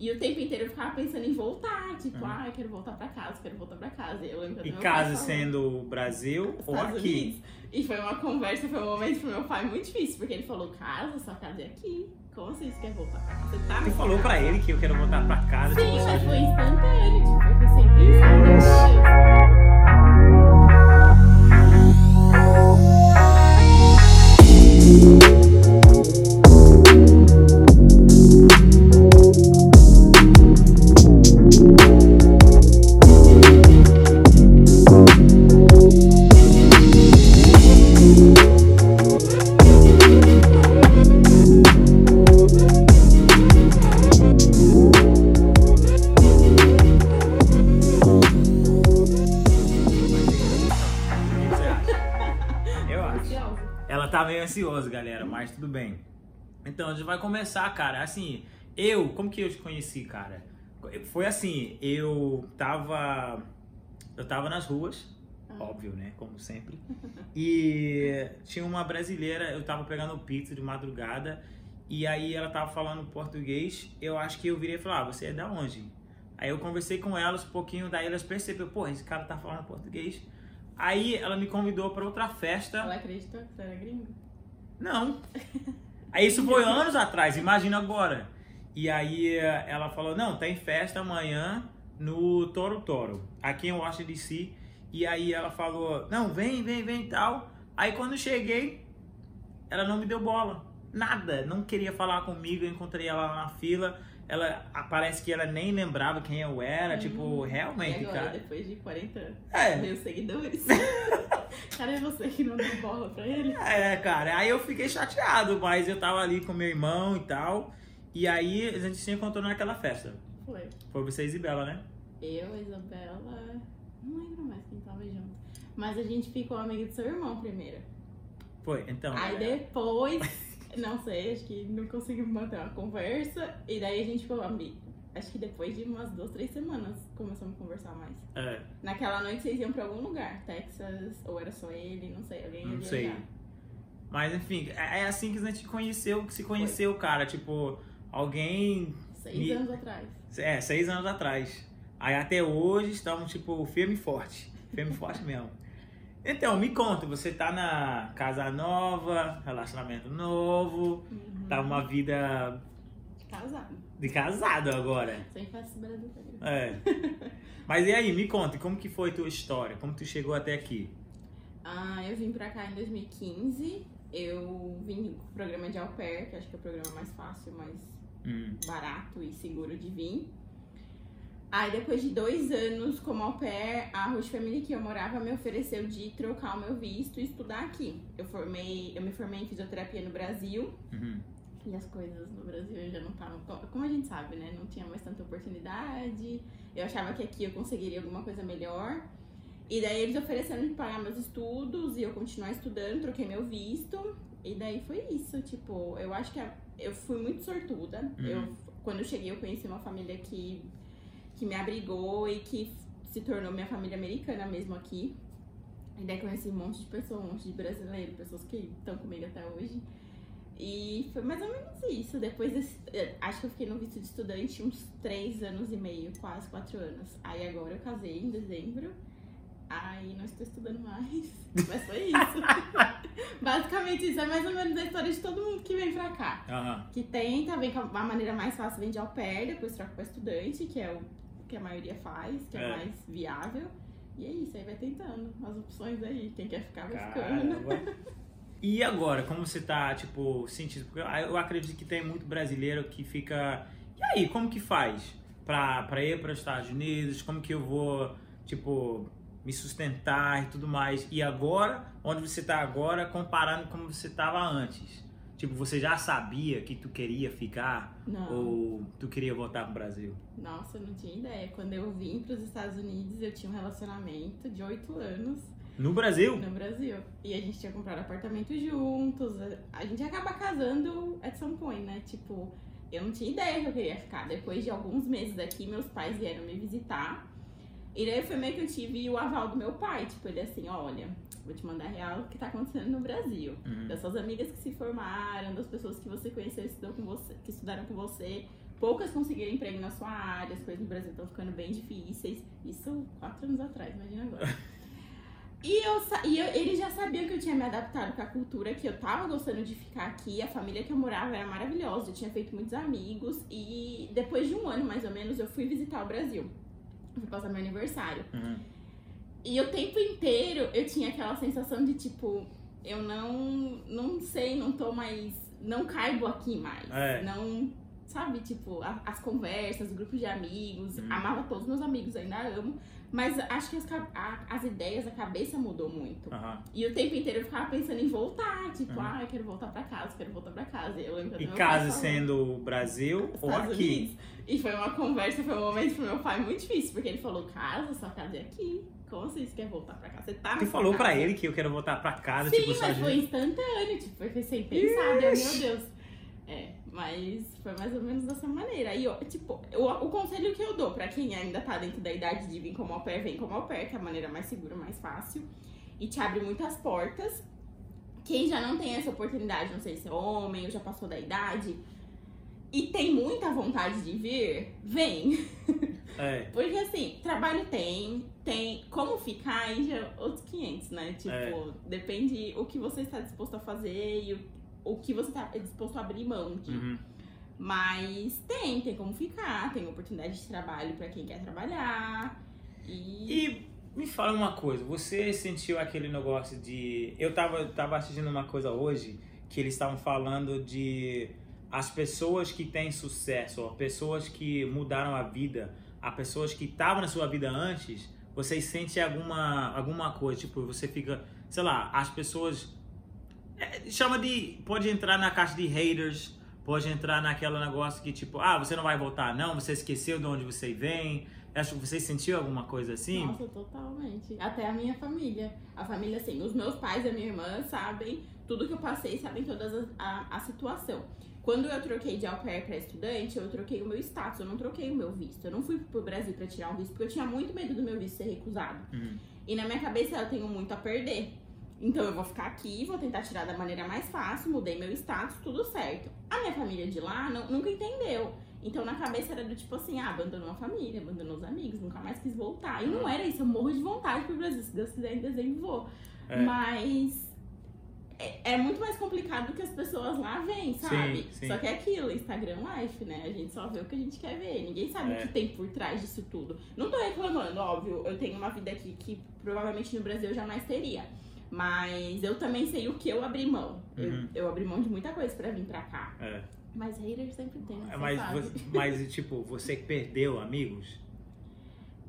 E o tempo inteiro eu ficava pensando em voltar, tipo, ah, eu quero voltar pra casa, quero voltar pra casa. Eu lembro Uhum. E casa sendo Brasil ou Estados aqui? Unidos. E foi uma conversa, foi um momento pro meu pai muito difícil, porque ele falou, casa, sua casa é aqui. Como assim você quer voltar pra casa? Você tá falou casa?" pra ele que eu quero voltar pra casa. Sim, mas foi instantâneo, tipo, sem pensar Então, a gente vai começar, cara. Assim, eu, como que eu te conheci, cara? Foi assim, eu tava. Eu tava nas ruas, Ah. óbvio, né? Como sempre. E tinha uma brasileira, eu tava pegando pizza de madrugada. E aí ela tava falando português. Eu acho que eu virei e falei, ah, você é da onde? Aí eu conversei com elas um pouquinho, daí elas perceberam, pô, esse cara tá falando português. Aí ela me convidou pra outra festa. Ela acreditou que você era gringo? Não. Aí isso foi anos atrás, imagina agora. E aí eh, ela falou, não, tem festa amanhã no Toro Toro, aqui em Washington DC. E aí ela falou, não, vem, vem, vem tal. Aí quando cheguei, ela não me deu bola. Nada, não queria falar comigo, eu encontrei ela na fila. Ela parece que ela nem lembrava quem eu era, tipo, Hum. realmente, e agora, cara. depois de 40 anos, É. meus seguidores. Cara, é você que não deu bola pra ele? É, cara, aí eu fiquei chateado, mas eu tava ali com meu irmão e tal. E aí a gente se encontrou naquela festa. Foi. Foi você e Isabela, né? Eu, Isabela. Não lembro mais quem tava junto. Mas a gente ficou amiga do seu irmão primeiro. Foi, então. Aí é, depois, não sei, acho que não conseguimos manter uma conversa. E daí a gente ficou amigo. Acho que depois de umas duas, três semanas começamos a conversar mais. é, Naquela noite vocês iam pra algum lugar, Texas, ou era só ele, não sei, alguém ia Não sei. viajar. mas enfim, é é assim que a gente conheceu, que se conheceu, cara. Tipo, alguém. Seis Me- anos atrás. É, seis anos atrás. Aí até hoje estamos, tipo, firme e forte. Firme e forte mesmo. Então, me conta, você tá na casa nova, relacionamento novo, Uhum. tá uma vida Casado. de casado agora. Sem brasileira. É. Mas e aí, me conta, como que foi tua história? Como tu chegou até aqui? Ah, eu vim pra cá em 2015. Eu vim com o programa de au pair, que acho que é o programa mais fácil, mais Hum, barato e seguro de vir. Aí depois de dois anos como au pair, a Roche Family que eu morava me ofereceu de trocar o meu visto e estudar aqui. Eu formei, eu me formei em fisioterapia no Brasil uhum. e as coisas no Brasil já não estavam, como a gente sabe, né? Não tinha mais tanta oportunidade. Eu achava que aqui eu conseguiria alguma coisa melhor. E daí eles ofereceram de pagar meus estudos e eu continuar estudando, troquei meu visto. E daí foi isso, tipo, eu acho que eu fui muito sortuda. Uhum. Eu, quando eu cheguei, eu conheci uma família que, que me abrigou e que se tornou minha família americana mesmo aqui. E daí conheci um monte de pessoas, um monte de brasileiros, pessoas que estão comigo até hoje. E foi mais ou menos isso. Depois desse, eh, acho que eu fiquei no visto de estudante uns três anos e meio, quase quatro anos. Aí agora eu casei em dezembro. Aí não estou estudando mais. Mas foi isso. Basicamente isso é mais ou menos a história de todo mundo que vem pra cá. Aham. Que tenta, vem com a a maneira mais fácil, vem de au pair, depois troca pra estudante, que é o que a maioria faz, que é, É. mais viável. E é isso, aí vai tentando as opções aí. Quem quer ficar, vai ficando. E agora, como você tá, tipo, sentindo? Porque eu- eu acredito que tem muito brasileiro que fica. E aí, como que faz pra, pra ir para os Estados Unidos? Como que eu vou, tipo, me sustentar e tudo mais? E agora, onde você tá agora, comparando como você tava antes? Tipo, você já sabia que tu queria ficar? Não. Ou tu queria voltar pro Brasil? Nossa, eu não tinha ideia. Quando eu vim para os Estados Unidos, eu tinha um relacionamento de oito anos No Brasil? no Brasil. E a gente tinha comprado apartamento juntos. A gente acaba casando at some point, né? Tipo, eu não tinha ideia que eu queria ficar. Depois de alguns meses aqui, meus pais vieram me visitar. E daí foi meio que eu tive o aval do meu pai. Tipo, ele assim, olha, vou te mandar real o que tá acontecendo no Brasil. Uhum. Das suas amigas que se formaram, das pessoas que você conheceu e estudou com você, que estudaram com você. poucas conseguiram emprego na sua área, as coisas no Brasil estão ficando bem difíceis. Isso quatro anos atrás, imagina agora. E, eu, e eu, eles já sabiam que eu tinha me adaptado com a cultura, que eu tava gostando de ficar aqui. A família que eu morava era maravilhosa, eu tinha feito muitos amigos. E depois de um ano, mais ou menos, eu fui visitar o Brasil. Eu fui passar meu aniversário. Uhum. E o tempo inteiro eu tinha aquela sensação de tipo, eu não, não sei, não tô mais. Não caibo aqui mais. É. Não. Sabe, tipo, a- as conversas, o grupo de amigos. Uhum. Amava todos meus amigos, ainda amo. Mas acho que as, a- as ideias, a cabeça mudou muito. Aham. E o tempo inteiro eu ficava pensando em voltar. Tipo, Uhum. ah, eu quero voltar pra casa, quero voltar pra casa. Eu lembro E casa sendo Brasil ou aqui? Unidos. E foi uma conversa, foi um momento pro meu pai muito difícil, porque ele falou, casa, sua casa é aqui. Como assim você quer voltar pra casa? Você tá Tu falou casa. pra ele que eu quero voltar pra casa, Sim, tipo, mas foi instantâneo, tipo, foi sem pensar, eu, meu Deus. É, mas foi mais ou menos dessa maneira. E, tipo, o, o conselho que eu dou pra quem ainda tá dentro da idade de vir como au pair, vem como au pair, que é a maneira mais segura, mais fácil. E te abre muitas portas. Quem já não tem essa oportunidade, não sei se é homem ou já passou da idade, e tem muita vontade de vir, vem. É. Porque assim, trabalho tem, tem como ficar aí já é outros 500, né? Tipo, É. depende o que você está disposto a fazer e o, o que você está disposto a abrir mão de. Uhum. Mas tem, tem como ficar, tem oportunidade de trabalho pra quem quer trabalhar. E, E me fala uma coisa, você sentiu aquele negócio de. Eu tava, tava assistindo uma coisa hoje que eles estavam falando de as pessoas que têm sucesso, as pessoas que mudaram a vida, as pessoas que estavam na sua vida antes, vocês sentem alguma, alguma coisa, tipo, você fica, sei lá, as pessoas. É, chama de. Pode entrar na caixa de haters, pode entrar naquele negócio que, tipo, ah, você não vai voltar, não, você esqueceu de onde você vem. Acho que você sentiu alguma coisa assim? Nossa, totalmente. Até a minha família. A família, assim, os meus pais e a minha irmã sabem tudo que eu passei, sabem toda as- a, a situação. Quando eu troquei de au pair pra estudante, eu troquei o meu status, eu não troquei o meu visto. Eu não fui pro Brasil pra tirar um visto, porque eu tinha muito medo do meu visto ser recusado. Uhum. E na minha cabeça eu tenho muito a perder. Então eu vou ficar aqui, vou tentar tirar da maneira mais fácil, mudei meu status, tudo certo. A minha família de lá não- nunca entendeu. Então na cabeça era do tipo assim, ah, abandonou a família, abandonou os amigos, nunca mais quis voltar. E não era isso, eu morro de vontade pro Brasil. Se Deus quiser, em dezembro vou. É. Mas é, é muito mais complicado do que as pessoas lá veem, sabe? Sim, sim. Só que é aquilo, Instagram Life, né? A gente só vê o que a gente quer ver. Ninguém sabe É. o que tem por trás disso tudo. Não tô reclamando, óbvio. Eu tenho uma vida aqui que provavelmente no Brasil eu jamais teria. Mas eu também sei o que eu abri mão. Eu- Uhum. Eu, abri mão de muita coisa pra vir pra cá. É. Mas haters sempre tem, Mas, você- mas, tipo, você perdeu amigos?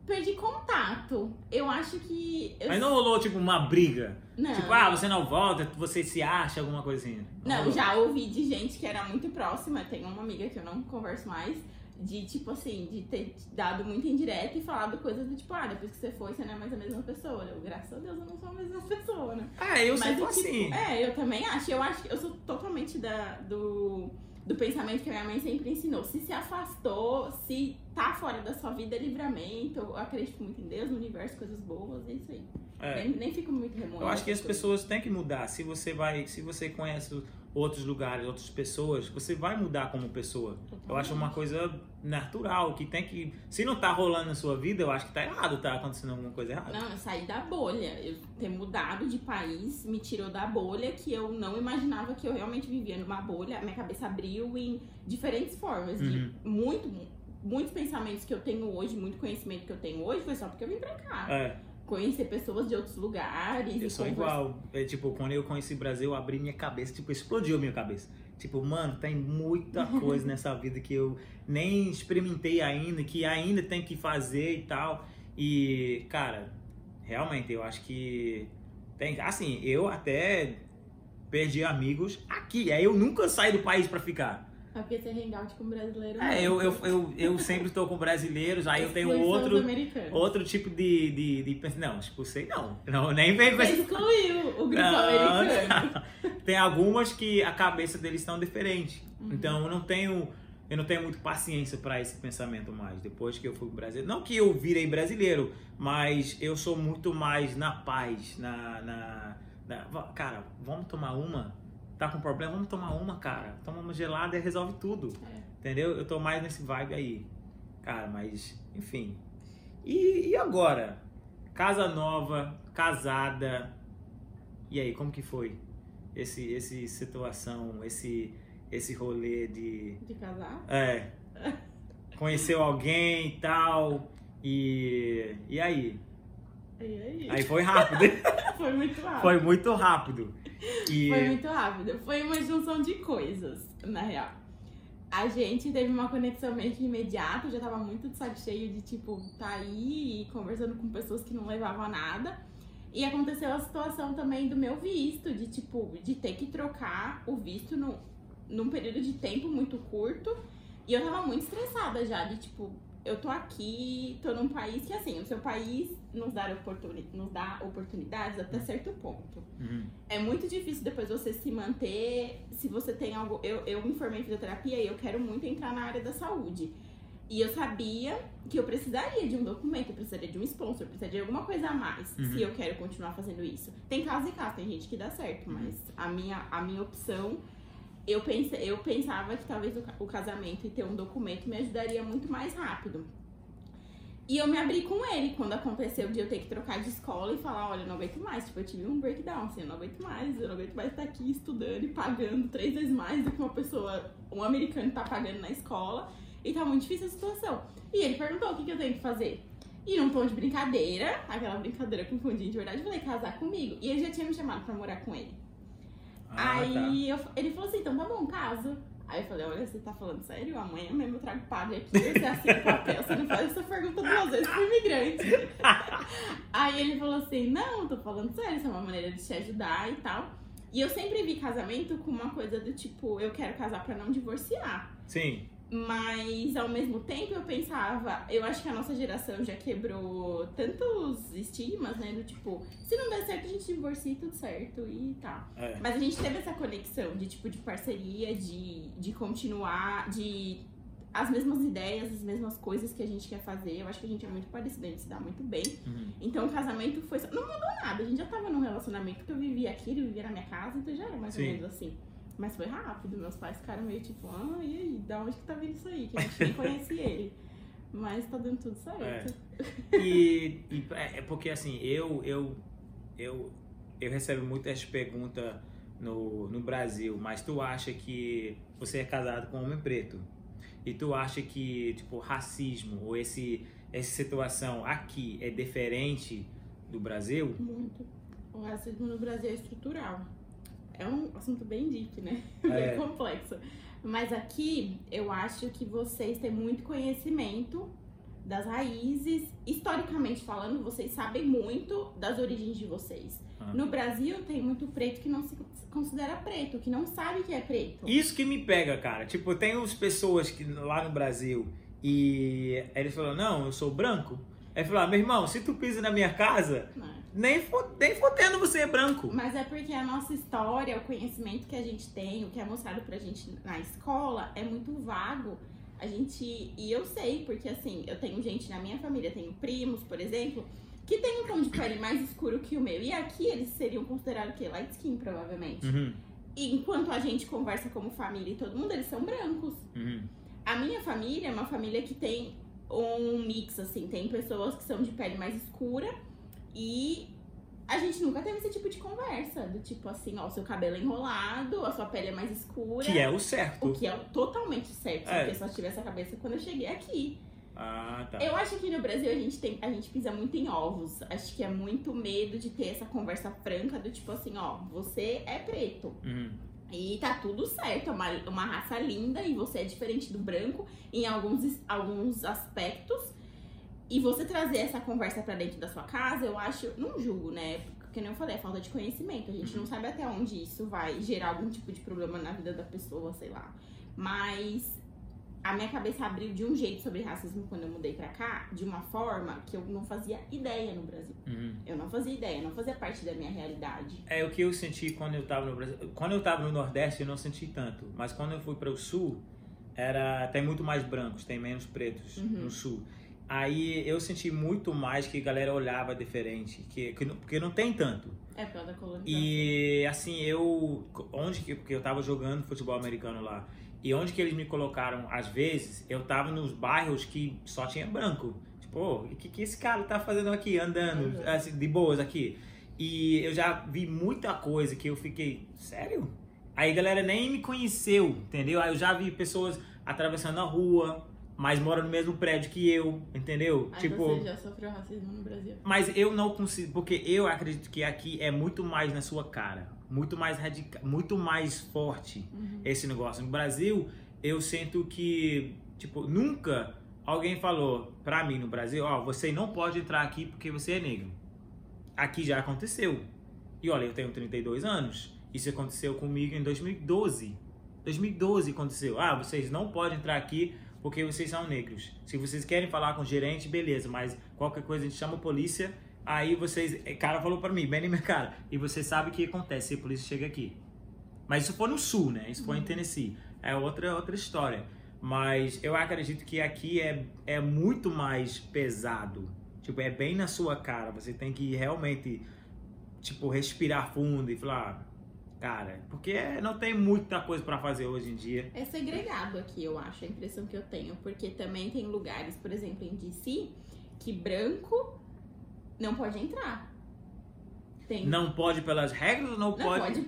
Perdi contato. Eu acho que. Eu... Mas não rolou, tipo, uma briga? Não. Tipo, ah, você não volta, você se acha, alguma coisinha? Não, rolou? já ouvi de gente que era muito próxima. Tem uma amiga que eu não converso mais. De, tipo assim, de ter dado muito indireta e falado coisas do tipo, ah, depois que você foi, você não é mais a mesma pessoa. Eu, graças a Deus, eu não sou a mesma pessoa, né? Ah, eu Mas é, tipo, assim. É, eu também acho. Eu acho que eu sou totalmente da, do, do pensamento que a minha mãe sempre ensinou. Se se afastou, se tá fora da sua vida, é livramento. Eu acredito muito em Deus, no universo, coisas boas, é isso aí. É. Nem, nem fico muito remoendo. Eu acho que as coisas. pessoas têm que mudar. Se você vai, se você conhece outros lugares, outras pessoas, você vai mudar como pessoa. Eu acho uma coisa natural que tem que, se não tá rolando na sua vida, eu acho que tá errado, tá acontecendo alguma coisa errada. Não, eu saí da bolha. Eu ter mudado de país me tirou da bolha que eu não imaginava que eu realmente vivia numa bolha. Minha cabeça abriu em diferentes formas. Uhum. De muito, muitos pensamentos que eu tenho hoje, muito conhecimento que eu tenho hoje, foi só porque eu vim pra cá. É, Conhecer pessoas de outros lugares. eu sou conversar- igual. É, tipo, quando eu conheci o Brasil, eu abri minha cabeça, tipo, explodiu minha cabeça. Tipo, mano, tem muita coisa nessa vida que eu nem experimentei ainda, que ainda tem que fazer e tal. E, cara, realmente, eu acho que tem. Assim, eu até perdi amigos aqui. Aí eu nunca saí do país pra ficar. É porque você hangout com brasileiro. É, eu, eu, eu, eu sempre estou com brasileiros, aí eu tenho outro, outro tipo de, de, de Não, expulsei não. não. Nem vem Você excluiu o grupo Não, americano. não. Tem algumas que a cabeça deles estão diferente. Uhum. Então eu não tenho. Eu não tenho muito paciência para esse pensamento mais. Depois que eu fui pro Brasil. Não que eu virei brasileiro, mas eu sou muito mais na paz. Na. na, na- cara, vamos tomar uma? Tá com problema? Vamos tomar uma, cara. Toma uma gelada e resolve tudo. É. Entendeu? Eu tô mais nesse vibe aí. Cara, mas, enfim. E, e agora? Casa nova, casada. E aí, como que foi? Esse, esse situação, esse, esse rolê de. De casar? É. Conheceu alguém e tal. E. E aí? E aí? Aí foi rápido. Foi muito rápido. foi muito rápido. E. Foi muito rápido. Foi uma junção de coisas, na real. A gente teve uma conexão meio que imediata, eu já tava muito de saco cheio de, tipo, tá aí conversando com pessoas que não levavam a nada. E aconteceu a situação também do meu visto, de, tipo, de ter que trocar o visto no, num período de tempo muito curto. E eu tava muito estressada já, de, tipo, eu tô aqui, tô num país que, assim, o seu país nos dá, oportuni nos dá oportunidades até certo ponto. Uhum. É muito difícil depois você se manter se você tem algo. Eu, eu me formei em fisioterapia e eu quero muito entrar na área da saúde. E eu sabia que eu precisaria de um documento, eu precisaria de um sponsor, eu precisaria de alguma coisa a mais Uhum. se eu quero continuar fazendo isso. Tem casos e casos, tem gente que dá certo, Uhum. mas a minha, a minha opção, eu, pense, eu pensava que talvez o, o casamento e ter um documento me ajudaria muito mais rápido. E eu me abri com ele quando aconteceu de eu ter que trocar de escola e falar, olha, eu não aguento mais. Tipo, eu tive um breakdown, assim, eu não aguento mais, eu não aguento mais estar aqui estudando e pagando três vezes mais do que uma pessoa, um americano tá pagando na escola. E tá muito difícil a situação. E ele perguntou o que, que eu tenho que fazer. E num tom de brincadeira, aquela brincadeira com fundinho de verdade, eu falei, casar comigo. E ele já tinha me chamado pra morar com ele. Ah, Aí eu- ele falou assim, então tá bom, caso. Aí eu falei, olha, você tá falando sério? Amanhã mesmo eu trago padre aqui, você assina o papel, você não faz essa pergunta duas vezes pro imigrante. Aí ele falou assim, não, tô falando sério, isso é uma maneira de te ajudar e tal. E eu sempre vi casamento com uma coisa do tipo, eu quero casar pra não divorciar. tá. Sim. Mas ao mesmo tempo eu pensava, eu acho que a nossa geração já quebrou tantos estigmas, né? Do tipo, se não der certo, a gente divorcia e tudo certo e tal. É. Mas a gente teve essa conexão de tipo de parceria, de, de continuar, de as mesmas ideias, as mesmas coisas que a gente quer fazer. Eu acho que a gente é muito parecido, a gente se dá muito bem. Uhum. Então o casamento foi. só- Não mudou nada. A gente já tava num relacionamento que eu vivia aqui, ele vivia na minha casa, então já era mais ou Sim. menos assim. Mas foi rápido, meus pais ficaram meio tipo, ah, e aí, da onde que tá vindo isso aí? Que a gente nem conhece ele. Mas tá dando tudo certo. E, e é é porque assim, eu eu eu eu recebo muitas perguntas no, no Brasil, mas tu acha que você é casado com um homem preto? E tu acha que tipo racismo ou esse essa situação aqui é diferente do Brasil? Muito. O racismo no Brasil é estrutural. É um assunto bem deep, né? É. Bem complexo. Mas aqui, eu acho que vocês têm muito conhecimento das raízes. Historicamente falando, vocês sabem muito das origens de vocês. Ah. No Brasil, tem muito preto que não se considera preto, que não sabe que é preto. Isso que me pega, cara. Tipo, tem as pessoas que lá no Brasil e eles falam, não, eu sou branco. Aí falou, ah, meu irmão, se tu pisa na minha casa, Né? Nem, nem fodendo você é branco. Mas é porque a nossa história, o conhecimento que a gente tem, o que é mostrado pra gente na escola é muito vago. A gente. E eu sei, porque assim, eu tenho gente na minha família, tenho primos, por exemplo, que tem um tom de pele mais escuro que o meu. E aqui eles seriam considerados o quê? Light skin, provavelmente. Uhum, E enquanto a gente conversa como família e todo mundo, eles são brancos. uhum. A minha família é uma família que tem um mix, assim, tem pessoas que são de pele mais escura e a gente nunca teve esse tipo de conversa. Do tipo assim, ó, o seu cabelo é enrolado, a sua pele é mais escura. Que é o certo. O que é totalmente certo, É. porque só tive essa cabeça quando eu cheguei aqui. Ah, tá. Eu acho que no Brasil a gente tem, a gente pisa muito em ovos. Acho que é muito medo de ter essa conversa franca do tipo assim, ó, você é preto. Uhum. E tá tudo certo, é uma, uma raça linda e você é diferente do branco em alguns, alguns aspectos. E você trazer essa conversa pra dentro da sua casa, eu acho, não julgo, né? Porque nem eu falei, é falta de conhecimento. A gente não sabe até onde isso vai gerar algum tipo de problema na vida da pessoa, sei lá. Mas a minha cabeça abriu de um jeito sobre racismo quando eu mudei pra cá, de uma forma que eu não fazia ideia no Brasil. Uhum. Eu não fazia ideia, não fazia parte da minha realidade. É o que eu senti quando eu tava no Brasil. Quando eu tava no Nordeste, eu não senti tanto. Mas quando eu fui para o Sul, era tem muito mais brancos, tem menos pretos Uhum. no Sul. Aí eu senti muito mais que a galera olhava diferente, que, que não- porque não tem tanto. É por causa da colonização. E assim, eu. Onde que. Porque eu tava jogando futebol americano lá. E onde que eles me colocaram, às vezes, eu tava nos bairros que só tinha branco. Tipo, o que, que esse cara tá fazendo aqui, andando, Uhum. assim, de boas aqui? E eu já vi muita coisa que eu fiquei, sério? Aí a galera nem me conheceu, entendeu? Aí eu já vi pessoas atravessando a rua, mas moram no mesmo prédio que eu, entendeu? Aí tipo, você já sofreu racismo no Brasil. mas eu não consigo, porque eu acredito que aqui é muito mais na sua cara, muito mais radical, muito mais forte Uhum. esse negócio. No Brasil, eu sinto que, tipo, nunca alguém falou pra mim no Brasil, ó, você não pode entrar aqui porque você é negro. Aqui já aconteceu. E olha, eu tenho 32 anos. Isso aconteceu comigo em 2012. 2012 aconteceu. Ah, vocês não podem entrar aqui porque vocês são negros. Se vocês querem falar com o gerente, beleza, mas qualquer coisa a gente chama a polícia. Aí vocês. O cara falou pra mim, bem na minha cara. E você sabe o que acontece se a polícia chega aqui. Mas isso foi no sul, né? Isso foi em Tennessee. É outra, outra história. Mas eu acredito que aqui é, é muito mais pesado. Tipo, é bem na sua cara. Você tem que realmente, tipo, respirar fundo e falar, cara, porque não tem muita coisa pra fazer hoje em dia. É segregado aqui, eu acho, a impressão que eu tenho. Porque também tem lugares, por exemplo, em DC, que branco não pode entrar. Tem. Não pode pelas regras ou não, Não pode? pode,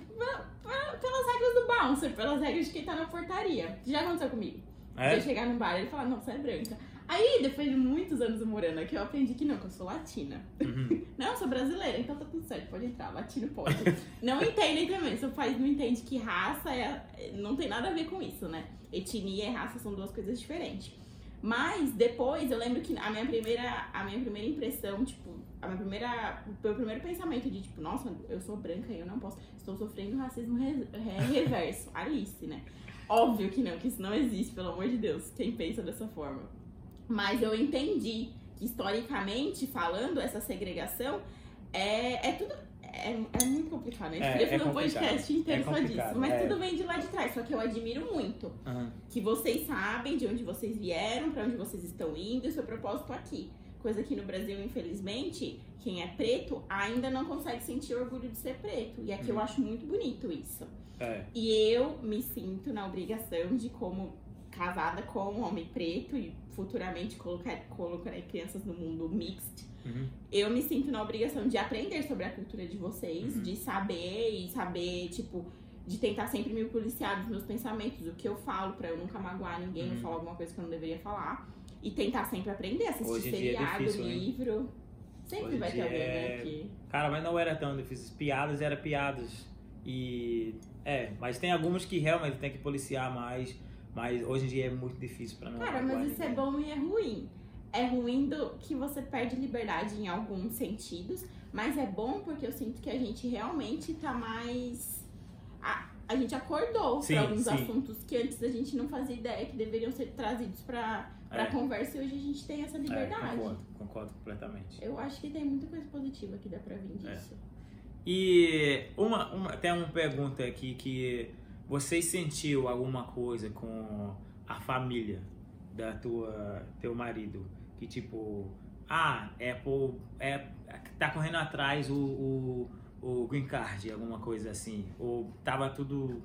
pelas regras do bouncer, pelas regras de quem tá na portaria. Já aconteceu comigo. É? Eu chegar num bar e ele falar, não, você é branca. Aí, depois de muitos anos morando aqui, eu aprendi que não, que eu sou latina. Uhum. Não, eu sou brasileira, então tá tudo certo, pode entrar, latino pode. não entendem também, seu país não entende que raça é, não tem nada a ver com isso, né? Etnia e raça são duas coisas diferentes. Mas depois eu lembro que a minha primeira, a minha primeira impressão, tipo, a minha primeira, o meu primeiro pensamento de tipo, nossa, eu sou branca e eu não posso, estou sofrendo racismo re- re- reverso, Alice, né? Óbvio que não, que isso não existe, pelo amor de Deus, quem pensa dessa forma. Mas eu entendi que historicamente falando, essa segregação é, é tudo. É, é muito complicado, né? É, podia é fazer um podcast inteiro É só disso. Mas é. tudo vem de lá de trás. Só que eu admiro muito Uhum. que vocês sabem de onde vocês vieram, pra onde vocês estão indo e seu propósito aqui. Coisa que no Brasil, infelizmente, quem é preto ainda não consegue sentir orgulho de ser preto. E aqui eu Uhum. acho muito bonito isso. É. E eu me sinto na obrigação de, como casada com um homem preto e futuramente colocar, colocarei crianças no mundo mixed, Uhum. eu me sinto na obrigação de aprender sobre a cultura de vocês, Uhum. de saber e saber, tipo, de tentar sempre me policiar dos meus pensamentos, o que eu falo pra eu nunca magoar ninguém, Uhum. ou falar alguma coisa que eu não deveria falar. E tentar sempre aprender, assistir Hoje é seriado, difícil, hein? livro. Sempre Hoje vai ter alguém, é- que... Cara, mas não era tão difícil. Piadas eram piadas. E. É, mas tem algumas que realmente tem que policiar mais. Mas hoje em dia é muito difícil pra não. Cara, mas isso é ninguém. bom e é ruim. É ruim do que você perde liberdade em alguns sentidos, mas é bom porque eu sinto que a gente realmente tá mais. A, a gente acordou pra alguns sim. assuntos que antes a gente não fazia ideia que deveriam ser trazidos pra, pra É. conversa e hoje a gente tem essa É, liberdade. concordo, concordo completamente. eu acho que tem muita coisa positiva que dá pra vir É. disso. E uma, uma, tem uma pergunta aqui que você sentiu alguma coisa com a família da tua teu marido que tipo ah é por é tá correndo atrás o, o, o green card alguma coisa assim ou tava tudo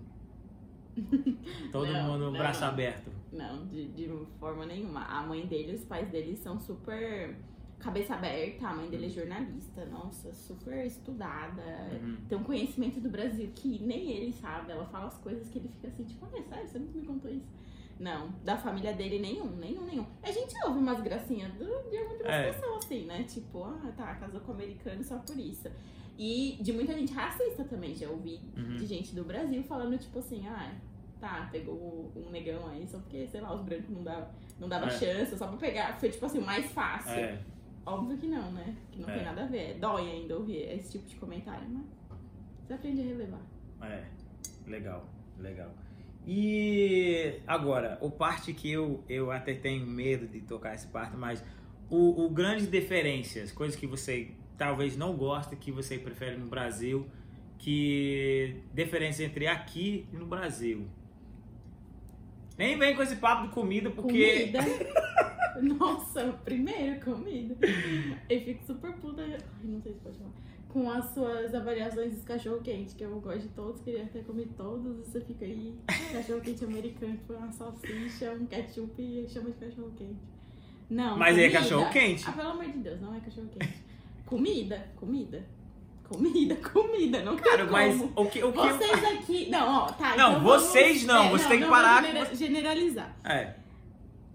todo Não, mundo não. braço aberto Não, de, de forma nenhuma. A mãe dele, os pais dele são super cabeça aberta. A mãe dele é jornalista, nossa, super estudada. Uhum. Tem um conhecimento do Brasil que nem ele sabe. Ela fala as coisas que ele fica assim, tipo, ah, é sério, você nunca me contou isso. Não, da família dele nenhum, nenhum, nenhum. A gente ouve umas gracinhas de muitas É. pessoas assim, né? Tipo, ah, tá, casou com americano só por isso. E de muita gente racista também, já ouvi Uhum. de gente do Brasil falando, tipo assim, ah, tá, pegou um negão aí só porque, sei lá, os brancos não dava, não dava É. chance, só pra pegar. Foi tipo assim, mais fácil. é Óbvio que não, né? Que não É. tem nada a ver. Dói ainda ouvir esse tipo de comentário, mas você aprende a relevar. É, legal, legal. E agora, o parte que eu, eu até tenho medo de tocar essa parte, mas o, o grandes diferenças, coisas que você talvez não goste, que você prefere no Brasil, que diferença entre aqui e no Brasil. Nem vem com esse papo de comida, porque Comida. Nossa, primeiro, comida. Eu fico super puta. Ai, não sei se pode falar. Com as suas avaliações dos cachorro-quente, que eu gosto de todos, queria ter comido todos, e você fica aí. Cachorro-quente americano, que foi uma salsicha, um ketchup e chama de cachorro-quente. Não. Mas é comida. cachorro-quente. Ah, pelo amor de Deus, não é cachorro-quente. comida, comida. Comida, comida, não Cara, tem mas o que. O que Vocês aqui. Não, ó, tá. Não, então vocês vamos- não, você tem que não parar vou genera- generalizar. É.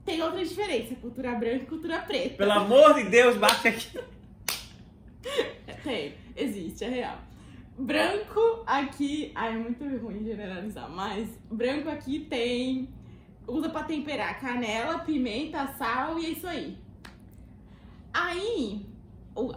Tem outra diferença, cultura branca e cultura preta. Pelo amor de Deus, bate aqui. Tem, existe, é real. Branco aqui. Ai, é muito ruim generalizar, mas branco aqui tem. Usa pra temperar canela, pimenta, sal e é isso aí. Aí,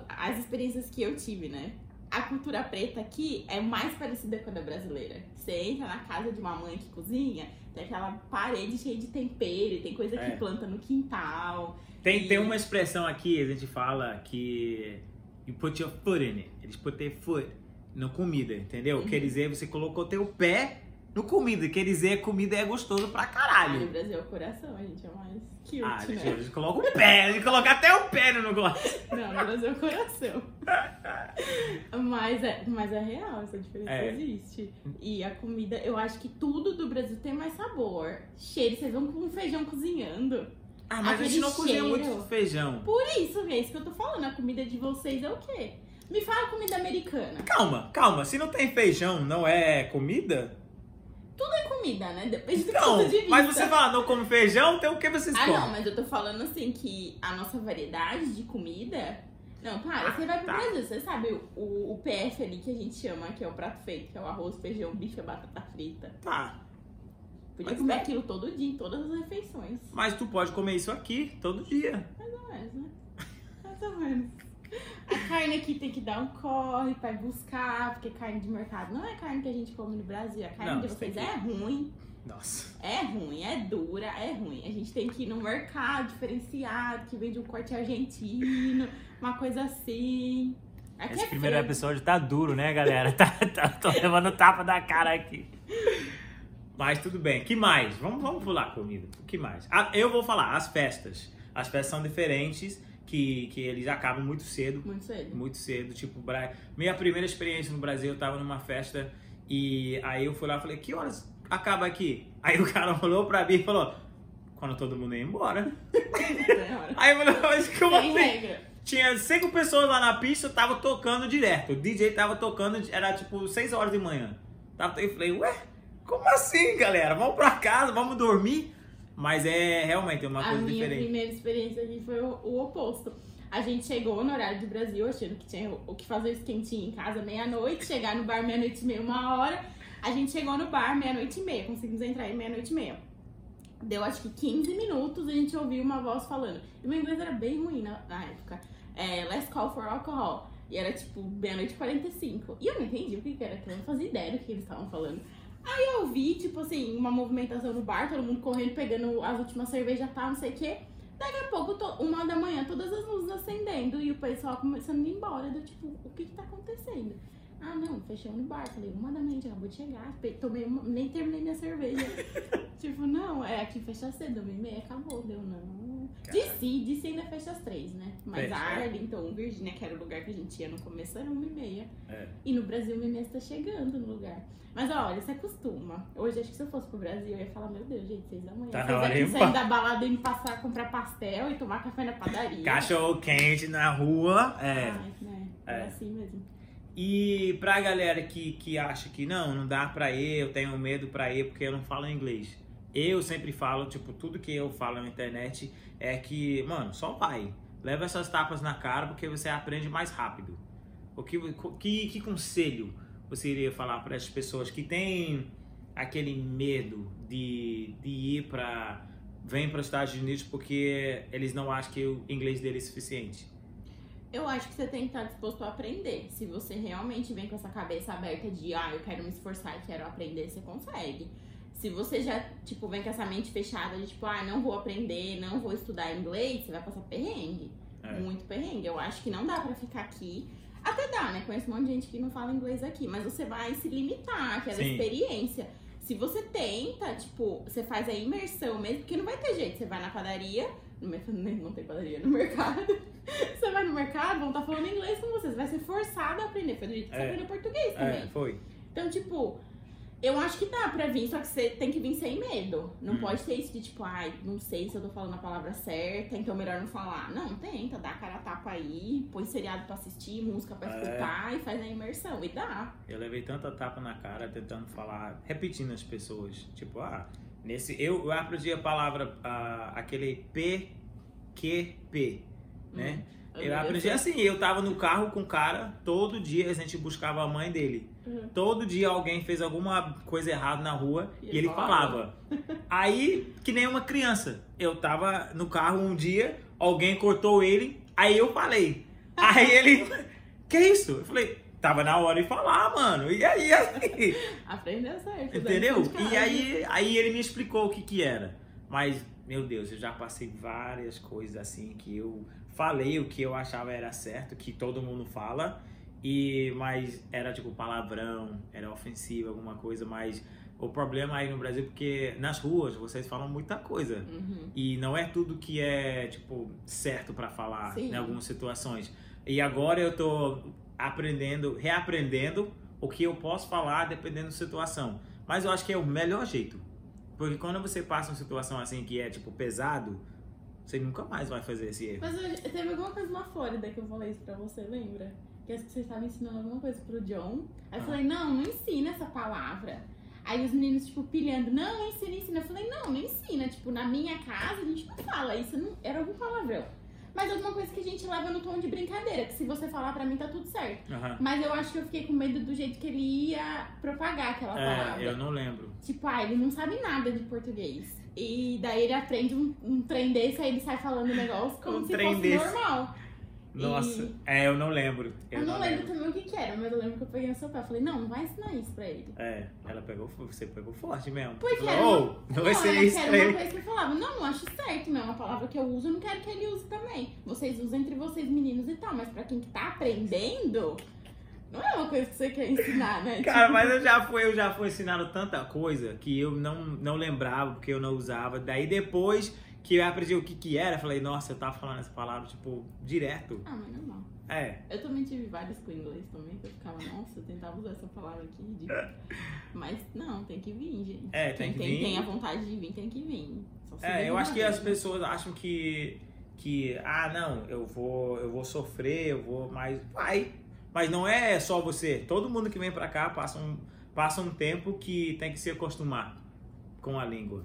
as experiências que eu tive, né? A cultura preta aqui é mais parecida com a da brasileira. Você entra na casa de uma mãe que cozinha, tem aquela parede cheia de tempero, e tem coisa É. que planta no quintal. Tem, tem uma expressão aqui, a gente fala que. You put your foot in it. Eles put their foot na comida, entendeu? Uhum. Quer dizer, você colocou teu pé no comida. Quer dizer, comida é gostoso pra Aí no caralho. Brasil é o coração, a gente é mais cute, Ah, né? a gente coloca o pé, a gente coloca até o pé no negócio. Não, no Brasil é o coração. mas, é, mas é real, essa diferença É. existe. E a comida, eu acho que tudo do Brasil tem mais sabor. Cheiro, vocês vão com feijão cozinhando. Ah, mas a gente Aquele não cozinha cheiro. muito feijão. Por isso, é isso que eu tô falando. A comida de vocês é o quê? Me fala comida americana. Calma, calma. Se não tem feijão, não é comida? É comida, né? Depende do Então, ponto de vista. mas você fala, não come feijão, então o que vocês Ah, comem? não, mas eu tô falando assim que a nossa variedade de comida. Não, claro, Ah, você vai pro tá. Brasil, você sabe o, o, PF ali que a gente chama, que é o prato feito, que é o arroz, feijão, bife, batata frita. Tá. Podia Mas comer não- aquilo todo dia, em todas as refeições. Mas tu pode comer isso aqui todo dia. Mais ou menos, né? Mais ou menos. A carne aqui tem que dar um corre pra buscar, porque carne de mercado não é carne que a gente come no Brasil. A carne Não, de vocês que- é ruim. Nossa. É ruim, é dura, é ruim. A gente tem que ir no mercado diferenciado, que vende um corte argentino, uma coisa assim. Aqui Esse é primeiro feio. episódio tá duro, né, galera? Tá, tá, tô levando tapa da cara aqui. Mas tudo bem. que mais? Vamos, vamos pular comida. O que mais? Ah, eu vou falar, as festas. As festas são diferentes, que, que eles acabam muito cedo. Muito cedo. Muito cedo. Tipo, minha primeira experiência no Brasil, eu tava numa festa e aí eu fui lá e falei, que horas acaba aqui? Aí o cara olhou pra mim e falou, quando todo mundo ia embora. Aí eu falei, mas como Tem assim? regra. Tinha cinco pessoas lá na pista, tava tocando direto. O DJ tava tocando, era tipo 6 horas de manhã. Tava, eu falei, ué, como assim, galera? Vamos pra casa, vamos dormir? Mas é realmente é uma A coisa minha diferente. primeira experiência aqui foi o, o oposto. A gente chegou no horário do Brasil achando que tinha o que fazer esquentinho em casa meia-noite, chegar no bar meia-noite e meia, uma hora. A gente chegou no bar meia-noite e meia, conseguimos entrar em meia-noite e meia. Deu acho que 15 minutos a gente ouviu uma voz falando. E meu inglês era bem ruim na, na época. É, let's call for alcohol. E era tipo meia-noite e 45. E eu não entendi o que que era aquilo, eu não fazia ideia do que eles estavam falando. Aí eu vi, tipo assim, uma movimentação no bar, todo mundo correndo, pegando as últimas cervejas tal, não sei o quê. Daqui a pouco, uma da manhã, todas as luzes acendendo e o pessoal começando a ir embora. Do tipo, o que que tá acontecendo? Ah, não, fechou no bar. Falei, uma da manhã, acabou de chegar. Tomei uma, nem terminei minha cerveja. tipo, não, é aqui fecha cedo, uma e meia, acabou. Deu, não. DC, DC ainda fecha às três, né? Mas Fecha. Arlington, Virgínia, que era o lugar que a gente ia no começo, era uma e meia. É. E no Brasil, uma e meia está chegando no lugar. Mas olha, você acostuma. Hoje, acho que se eu fosse pro Brasil, eu ia falar, meu Deus, gente, seis da manhã. Tá Vocês aqui saindo da balada indo passar, comprar pastel e tomar café na padaria. Cachorro quente na rua. É. Ai, né? É. É. assim mesmo. E pra galera que, que acha que não, não dá pra ir, eu tenho medo pra ir porque eu não falo inglês. Eu sempre falo, tipo, tudo que eu falo na internet é que, mano, só vai. Leva essas tapas na cara porque você aprende mais rápido. O que, que, que conselho você iria falar para as pessoas que têm aquele medo de, de ir para vem para os Estados Unidos porque eles não acham que o inglês dele é suficiente? Eu acho que você tem que estar disposto a aprender. Se você realmente vem com essa cabeça aberta de, ah, eu quero me esforçar e quero aprender, você consegue. Se você já, tipo, vem com essa mente fechada de, tipo, ah, não vou aprender, não vou estudar inglês, você vai passar perrengue. É. Muito perrengue. Eu acho que não dá pra ficar aqui. Até dá, né? Conheço um monte de gente que não fala inglês aqui, mas você vai se limitar, aquela Sim. experiência. Se você tenta, tipo, você faz a imersão mesmo, porque não vai ter jeito. Você vai na padaria, Não tem padaria no mercado. Você vai no mercado, vão estar falando inglês com você. Você vai ser forçado a aprender. Foi do jeito que você É. aprendeu português também. É, foi. Então, tipo, eu acho que dá pra vir, só que você tem que vir sem medo. Não Hum. pode ter isso de tipo, ai, não sei se eu tô falando a palavra certa, então melhor não falar. Não, tenta, dá a cara a tapa aí, põe seriado pra assistir, música pra É. escutar e faz a imersão. E dá. Eu levei tanta tapa na cara tentando falar, repetindo as pessoas. Tipo, ah, nesse. Eu, eu aprendi a palavra, ah, aquele PQP, né? Hum. Eu aprendi assim, eu tava no carro com o cara, todo dia a gente buscava a mãe dele. Uhum. Todo dia alguém fez alguma coisa errada na rua E e, ele ele falava. falava. Aí, que nem uma criança. Eu tava no carro um dia, alguém cortou ele, aí eu falei. Aí ele, que isso? Eu falei, tava na hora de falar, mano. E aí, aí? Aprendeu certo. né? Entendeu? E aí, aí ele me explicou o que que era. Mas, meu Deus, eu já passei várias coisas assim que eu falei o que eu achava era certo, que todo mundo fala, e mas era tipo palavrão, era ofensivo, alguma coisa, mas o problema aí no Brasil é porque nas ruas vocês falam muita coisa. Uhum. E não é tudo que é, tipo, certo pra falar Sim. em algumas situações. E agora eu tô aprendendo, reaprendendo o que eu posso falar dependendo da situação. Mas eu acho que é o melhor jeito. Porque quando você passa uma situação assim que é, tipo, pesado, você nunca mais vai fazer esse erro. Mas teve alguma coisa na Flórida que eu falei isso pra você, lembra? Que você estava ensinando alguma coisa pro John. Aí eu Ah. falei, não, não ensina essa palavra. Aí os meninos, tipo, pilhando, não, ensina, ensina. Eu falei, não, não ensina. Tipo, na minha casa a gente não fala isso, não, era algum palavrão. Mas alguma coisa que a gente leva no tom de brincadeira, que se você falar pra mim tá tudo certo. Aham. Mas eu acho que eu fiquei com medo do jeito que ele ia propagar aquela palavra. É, eu não lembro. Tipo, ah, ele não sabe nada de português. E daí ele aprende um, um trem desse, aí ele sai falando um negócio como Um se trem fosse desse. normal. Nossa, E- é, eu não lembro. Eu, não lembro, também o que que era, mas eu lembro que eu peguei no. Eu falei, não, não vai ensinar isso pra ele. É, ela pegou, você pegou forte mesmo. Porque Falou, era "Ô, uma- não vai ser isso era uma coisa que eu falava, não, não acho certo, não é uma palavra que eu uso, eu não quero que ele use também. Vocês usam entre vocês meninos e tal, mas pra quem que tá aprendendo, não é uma coisa que você quer ensinar, né? Cara, Tipo, mas eu já fui, eu já fui ensinado tanta coisa que eu não, não lembrava, porque eu não usava. Daí depois que eu aprendi o que que era, falei, nossa, eu tava falando essa palavra, tipo, direto. Ah, mas normal. É, Eu também tive vários com inglês também, que eu ficava, nossa, eu tentava usar essa palavra aqui. Mas não, tem que vir, gente. É, tem Quem que vir. tem a vontade de vir, tem que vir. É, eu acho que as né? pessoas acham que, que, ah, não, eu vou, eu vou sofrer, eu vou, mas vai. Mas não é só você. Todo mundo que vem pra cá passa um, passa um tempo que tem que se acostumar com a língua.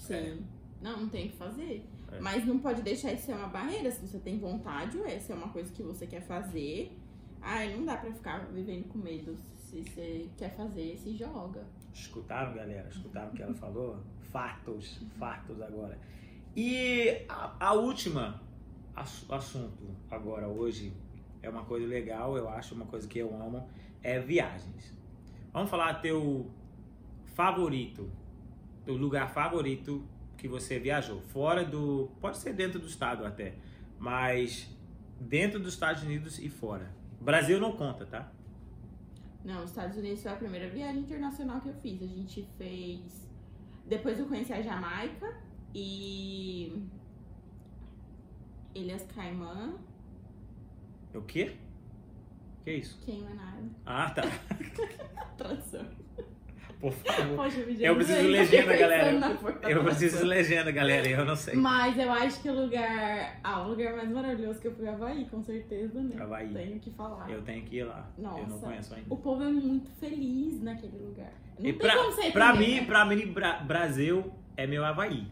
Sim. Não, não tem o que fazer. É. Mas não pode deixar isso ser uma barreira. Se você tem vontade, ou essa é uma coisa que você quer fazer. Ai, não dá pra ficar vivendo com medo. Se você quer fazer, se joga. Escutaram, galera? Escutaram o que ela falou? Fatos, fatos agora. E a, a última ass- assunto agora, hoje, é uma coisa legal, eu acho, uma coisa que eu amo, é viagens. Vamos falar teu favorito, teu lugar favorito que você viajou. Fora do. Pode ser dentro do estado até, mas dentro dos Estados Unidos e fora. Brasil não conta, tá? Não, os Estados Unidos foi a primeira viagem internacional que eu fiz. A gente fez. Depois eu conheci a Jamaica e. Ilhas Caimã, O quê? Que isso? Cayman Island. Ah, tá. Tradução. Por favor. Poxa, Eu preciso de legenda, galera. Eu preciso de legenda, galera. Eu não sei. Mas eu acho que o lugar. Ah, o lugar mais maravilhoso que eu fui é Havaí, com certeza, né? Havaí. Tenho que falar. Eu tenho que ir lá. Eu não Nossa. conheço ainda. O povo é muito feliz naquele lugar. Não E tem pra, como ser pra também, mim, né? pra mim, Bra- Brasil é meu Havaí.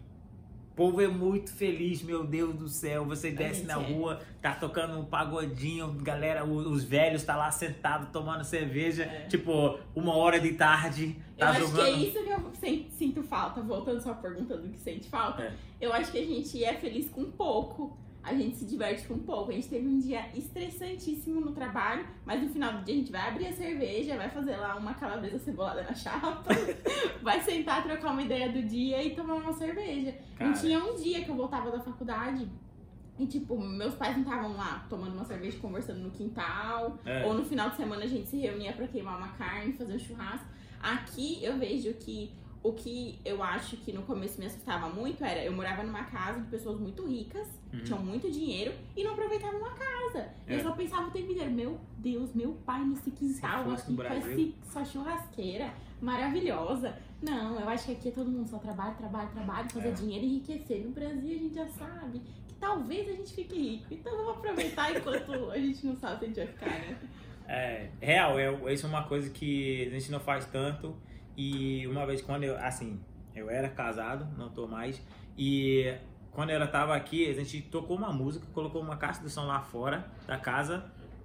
O povo é muito feliz, meu Deus do céu. Você desce na é. rua, tá tocando um pagodinho, galera, os velhos tá lá sentados tomando cerveja, É. tipo, uma hora de tarde, Eu tá acho jogando. que é isso que eu sinto falta, voltando à sua pergunta do que sente falta. É. Eu acho que a gente é feliz com pouco. A gente se diverte com pouco. A gente teve um dia estressantíssimo no trabalho, mas no final do dia a gente vai abrir a cerveja, vai fazer lá uma calabresa cebolada na chapa, vai sentar, trocar uma ideia do dia e tomar uma cerveja. Cara. Não tinha um dia que eu voltava da faculdade e, tipo, meus pais não estavam lá tomando uma cerveja, conversando no quintal. É. Ou no final de semana a gente se reunia pra queimar uma carne, fazer um churrasco. Aqui eu vejo que o que eu acho que no começo me assustava muito era eu morava numa casa de pessoas muito ricas, Uhum. tinham muito dinheiro e não aproveitavam a casa. É. eu só pensava o tempo inteiro, meu Deus, meu pai nesse quintal aqui com essa churrasqueira maravilhosa. Não, eu acho que aqui é todo mundo só trabalha, trabalha, trabalha, fazer É. dinheiro e enriquecer. No Brasil a gente já sabe que talvez a gente fique rico. Então vamos aproveitar enquanto a gente não sabe se a gente vai ficar, né? É, real, é, isso é uma coisa que a gente não faz tanto. E uma vez quando eu, assim, eu era casado, não tô mais. E quando ela tava aqui, a gente tocou uma música, colocou uma caixa de som lá fora da casa,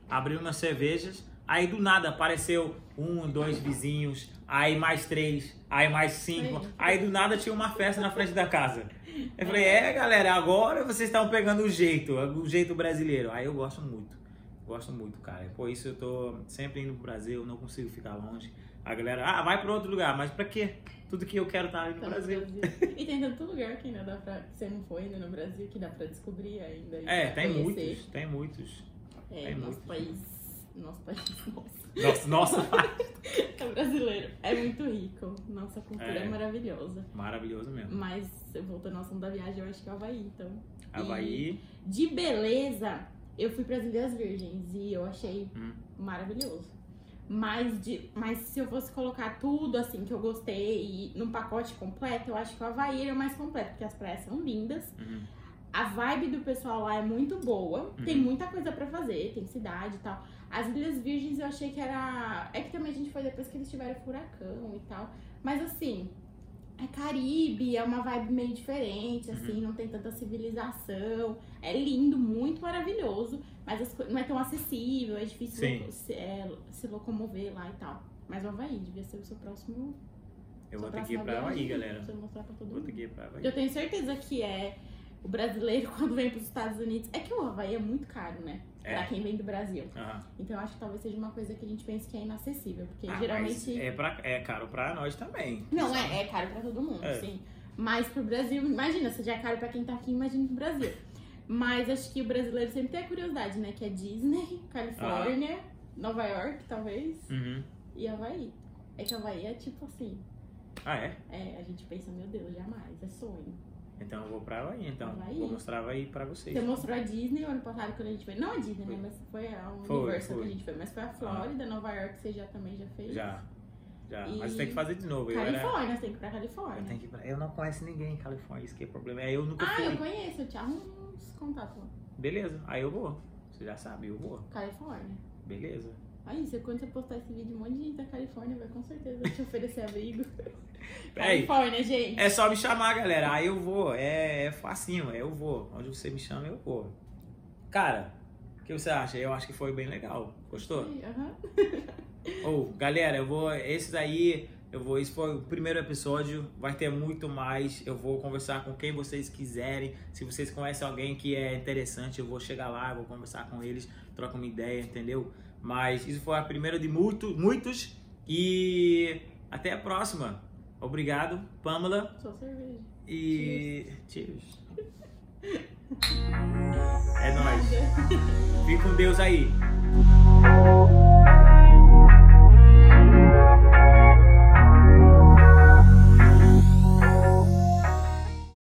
abriu umas cervejas. Aí do nada apareceu um, dois vizinhos, aí mais três, aí mais cinco. Aí do nada tinha uma festa na frente da casa. Eu falei, é galera, agora vocês estão pegando o jeito, o jeito brasileiro. Aí eu gosto muito. Gosto muito, cara. Por isso eu tô sempre indo pro Brasil, não consigo ficar longe. A galera, ah, vai pra outro lugar, mas pra quê? Tudo que eu quero tá ali no Tá no Brasil. Brasil. E tem tanto lugar que ainda dá pra. que você não foi ainda no Brasil, que dá pra descobrir ainda. e É, tem conhecer. muitos, tem muitos. É, tem nosso muitos. país. Nosso país, nossa. Nossa, nossa, É brasileiro. É muito rico. Nossa cultura é, É. maravilhosa. maravilhoso mesmo. Mas, voltando ao assunto da viagem, eu acho que é Havaí, então. Havaí, De beleza, eu fui para as Ilhas Virgens e eu achei Hum. maravilhoso. Mas, de, mas se eu fosse colocar tudo assim que eu gostei e num pacote completo, eu acho que o Havaí é o mais completo, porque as praias são lindas. uhum, A vibe do pessoal lá é muito boa. Tem Uhum. muita coisa pra fazer, tem cidade e tal. As Ilhas Virgens eu achei que era. É que também a gente foi depois que eles tiveram furacão e tal. Mas assim, é Caribe, é uma vibe meio diferente, Uhum. assim, não tem tanta civilização. É lindo, muito maravilhoso, mas as não é tão acessível, é difícil se, é, se locomover lá e tal. Mas o Havaí devia ser o seu próximo. eu vou ter que ir pra Havaí, galera. Vou ter que ir pra Havaí. Eu tenho certeza que é o brasileiro quando vem para os Estados Unidos. É que o Havaí é muito caro, né? É. Pra quem vem do Brasil. Aham. Então eu acho que talvez seja uma coisa que a gente pense que é inacessível. Porque Ah, geralmente. é, pra, é caro pra nós também. Não, é, é caro pra todo mundo, É. sim. Mas pro Brasil, imagina, se já é caro pra quem tá aqui, imagina pro Brasil. Mas acho que o brasileiro sempre tem a curiosidade, né? Que é Disney, Califórnia, Nova York, talvez, Uhum. e Havaí. É que Havaí é tipo assim, Ah, é? é, a gente pensa, meu Deus, jamais, é sonho. Então eu vou pra Havaí, então. Havaí. Vou mostrar Havaí pra vocês. Você mostrou a Disney ano passado quando a gente foi. Não a Disney, né? Mas foi a Universal que a gente foi. Mas foi a Flórida, Nova York, você já também já fez. Já. Já. E Mas tem que fazer de novo. Eu, era... Califórnia, você tem que ir pra eu, Califórnia. tenho que ir pra- eu não conheço ninguém em Califórnia, isso que é problema. Aí eu nunca Ah, fui. eu conheço, eu te arrumo uns contatos lá. Beleza, aí eu vou. Você já sabe, eu vou. Califórnia. Beleza. Aí, você, quando você postar esse vídeo, um monte de gente da Califórnia vai com certeza te oferecer abrigo. Peraí. Califórnia, gente. É só me chamar, galera. Aí eu vou. É, é facinho, eu vou. Onde você me chama, eu vou. Cara, o que você acha? Eu acho que foi bem legal. Gostou? Aham. Ou, galera, eu vou. Esses aí, eu vou. Esse foi o primeiro episódio. Vai ter muito mais. Eu vou conversar com quem vocês quiserem. Se vocês conhecem alguém que é interessante, eu vou chegar lá, eu vou conversar com eles, trocar uma ideia, entendeu? Mas isso foi a primeira de muito, muitos. E até a próxima. Obrigado, Pamela. Só cerveja. E. Cheers. É nóis. Fique com Deus aí.